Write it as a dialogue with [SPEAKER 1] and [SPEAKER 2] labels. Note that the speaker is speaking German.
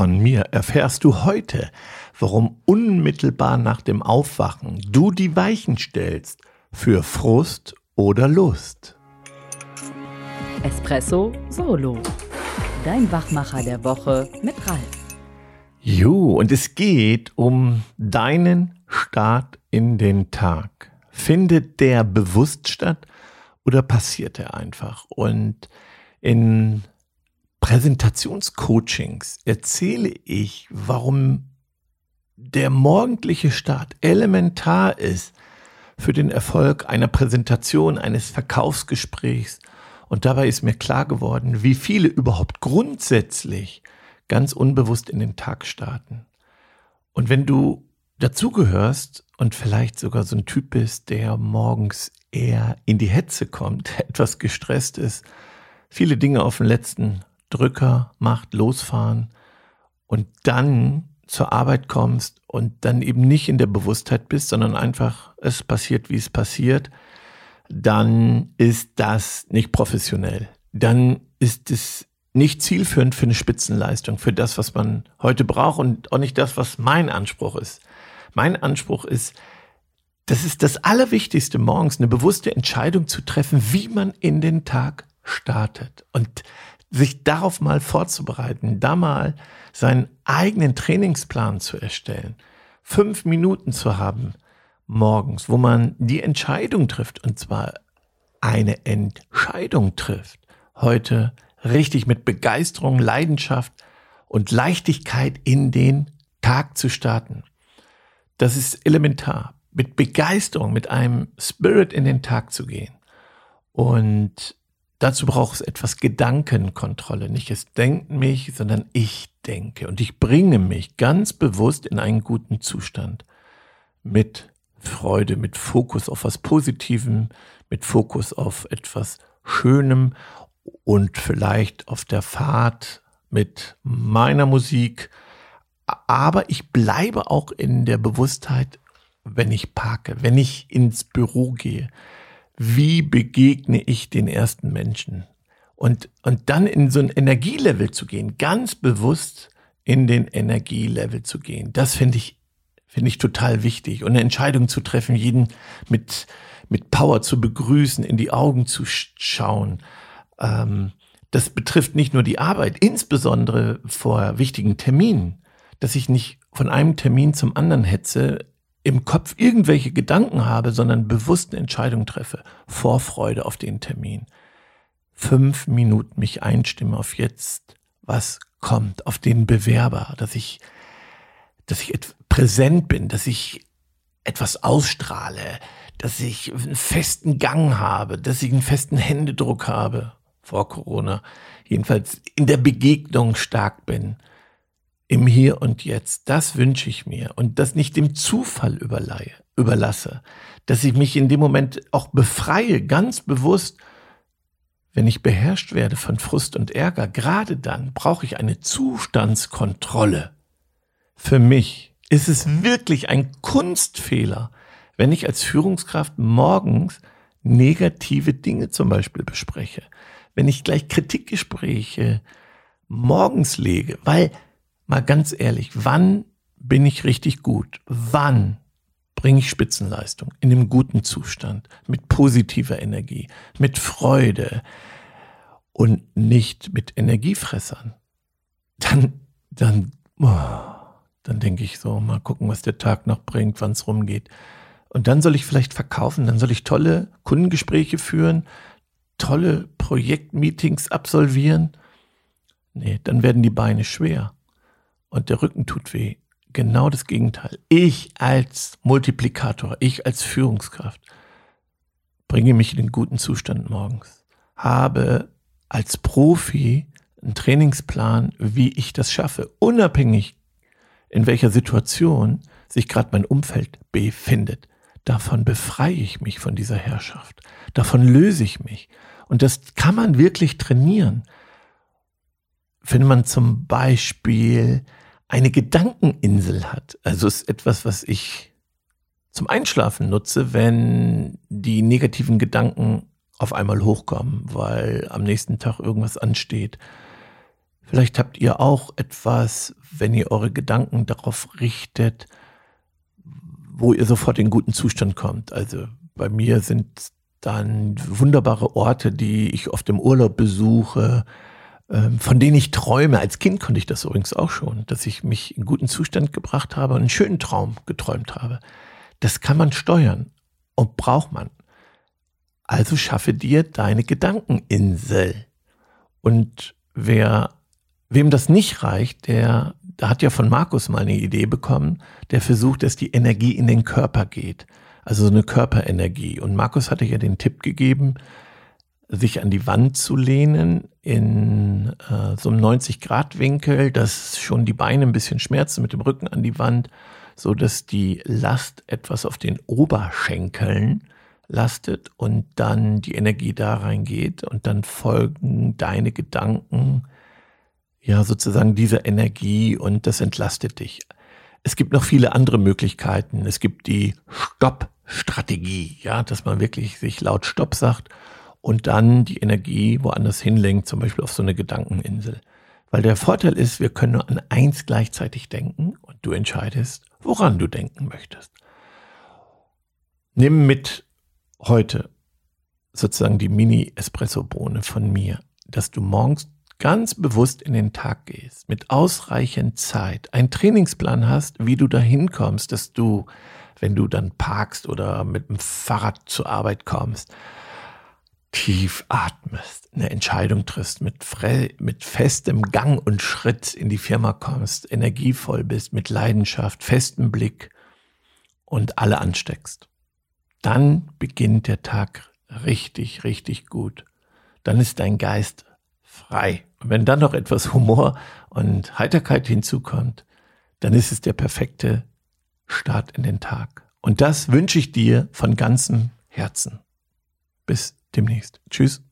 [SPEAKER 1] Von mir erfährst du heute, warum unmittelbar nach dem Aufwachen du die Weichen stellst für Frust oder Lust.
[SPEAKER 2] Espresso Solo. Dein Wachmacher der Woche mit Ralf.
[SPEAKER 1] Jo, und es geht um deinen Start in den Tag. Findet der bewusst statt oder passiert er einfach? Und in Präsentationscoachings erzähle ich, warum der morgendliche Start elementar ist für den Erfolg einer Präsentation, eines Verkaufsgesprächs. Und dabei ist mir klar geworden, wie viele überhaupt grundsätzlich ganz unbewusst in den Tag starten. Und wenn du dazugehörst und vielleicht sogar so ein Typ bist, der morgens eher in die Hetze kommt, etwas gestresst ist, viele Dinge auf den letzten Drücker macht, losfahren und dann zur Arbeit kommst und dann eben nicht in der Bewusstheit bist, sondern einfach es passiert, wie es passiert, dann ist das nicht professionell. Dann ist es nicht zielführend für eine Spitzenleistung, für das, was man heute braucht und auch nicht das, was mein Anspruch ist. Mein Anspruch ist, das ist das Allerwichtigste morgens, eine bewusste Entscheidung zu treffen, wie man in den Tag startet. Und sich darauf mal vorzubereiten, da mal seinen eigenen Trainingsplan zu erstellen, fünf Minuten zu haben morgens, wo man die Entscheidung trifft, und zwar eine Entscheidung trifft, heute richtig mit Begeisterung, Leidenschaft und Leichtigkeit in den Tag zu starten. Das ist elementar, mit Begeisterung, mit einem Spirit in den Tag zu gehen. Und Dazu braucht es etwas Gedankenkontrolle. Nicht es denkt mich, sondern ich denke. Und ich bringe mich ganz bewusst in einen guten Zustand. Mit Freude, mit Fokus auf was Positivem, mit Fokus auf etwas Schönem und vielleicht auf der Fahrt mit meiner Musik. Aber ich bleibe auch in der Bewusstheit, wenn ich parke, wenn ich ins Büro gehe, wie begegne ich den ersten Menschen? Und, und dann in so ein Energielevel zu gehen, ganz bewusst in den Energielevel zu gehen, das finde ich, finde ich total wichtig. Und eine Entscheidung zu treffen, jeden mit, mit Power zu begrüßen, in die Augen zu schauen. Ähm, das betrifft nicht nur die Arbeit, insbesondere vor wichtigen Terminen, dass ich nicht von einem Termin zum anderen hetze, im Kopf irgendwelche Gedanken habe, sondern bewusst eine Entscheidung treffe. Vorfreude auf den Termin. Fünf Minuten mich einstimme auf jetzt, was kommt, auf den Bewerber, dass ich, dass ich präsent bin, dass ich etwas ausstrahle, dass ich einen festen Gang habe, dass ich einen festen Händedruck habe vor Corona. Jedenfalls in der Begegnung stark bin im Hier und Jetzt. Das wünsche ich mir und das nicht dem Zufall überleihe, überlasse, dass ich mich in dem Moment auch befreie, ganz bewusst, wenn ich beherrscht werde von Frust und Ärger, gerade dann brauche ich eine Zustandskontrolle. Für mich ist es wirklich ein Kunstfehler, wenn ich als Führungskraft morgens negative Dinge zum Beispiel bespreche, wenn ich gleich Kritikgespräche morgens lege, weil mal ganz ehrlich, wann bin ich richtig gut? Wann bringe ich Spitzenleistung in einem guten Zustand, mit positiver Energie, mit Freude und nicht mit Energiefressern? Dann, dann, oh, dann denke ich so, mal gucken, was der Tag noch bringt, wann es rumgeht. Und dann soll ich vielleicht verkaufen, dann soll ich tolle Kundengespräche führen, tolle Projektmeetings absolvieren. Nee, dann werden die Beine schwer und der Rücken tut weh. Genau das Gegenteil. Ich als Multiplikator, ich als Führungskraft bringe mich in den guten Zustand morgens, habe als Profi einen Trainingsplan, wie ich das schaffe, unabhängig in welcher Situation sich gerade mein Umfeld befindet. Davon befreie ich mich von dieser Herrschaft. Davon löse ich mich. Und das kann man wirklich trainieren. Wenn man zum Beispiel eine Gedankeninsel hat. Also ist etwas, was ich zum Einschlafen nutze, wenn die negativen Gedanken auf einmal hochkommen, weil am nächsten Tag irgendwas ansteht. Vielleicht habt ihr auch etwas, wenn ihr eure Gedanken darauf richtet, wo ihr sofort in guten Zustand kommt. Also bei mir sind dann wunderbare Orte, die ich oft im Urlaub besuche, von denen ich träume. Als Kind konnte ich das übrigens auch schon, dass ich mich in guten Zustand gebracht habe und einen schönen Traum geträumt habe. Das kann man steuern und braucht man. Also schaffe dir deine Gedankeninsel. Und wer, wem das nicht reicht, der, der hat ja von Markus mal eine Idee bekommen, der versucht, dass die Energie in den Körper geht. Also so eine Körperenergie. Und Markus hatte ja den Tipp gegeben, sich an die Wand zu lehnen in äh, so einem 90-Grad-Winkel, dass schon die Beine ein bisschen schmerzen mit dem Rücken an die Wand, so dass die Last etwas auf den Oberschenkeln lastet und dann die Energie da reingeht und dann folgen deine Gedanken ja sozusagen dieser Energie und das entlastet dich. Es gibt noch viele andere Möglichkeiten. Es gibt die Stopp-Strategie, ja, dass man wirklich sich laut Stopp sagt und dann die Energie woanders hinlenkt, zum Beispiel auf so eine Gedankeninsel. Weil der Vorteil ist, wir können nur an eins gleichzeitig denken und du entscheidest, woran du denken möchtest. Nimm mit heute sozusagen die Mini-Espresso-Bohne von mir, dass du morgens ganz bewusst in den Tag gehst, mit ausreichend Zeit, einen Trainingsplan hast, wie du dahin kommst, dass du, wenn du dann parkst oder mit dem Fahrrad zur Arbeit kommst, tief atmest, eine Entscheidung triffst, mit, mit festem Gang und Schritt in die Firma kommst, energievoll bist, mit Leidenschaft, festem Blick und alle ansteckst. Dann beginnt der Tag richtig, richtig gut. Dann ist dein Geist frei. Und wenn dann noch etwas Humor und Heiterkeit hinzukommt, dann ist es der perfekte Start in den Tag. Und das wünsche ich dir von ganzem Herzen. Bis demnächst. Tschüss.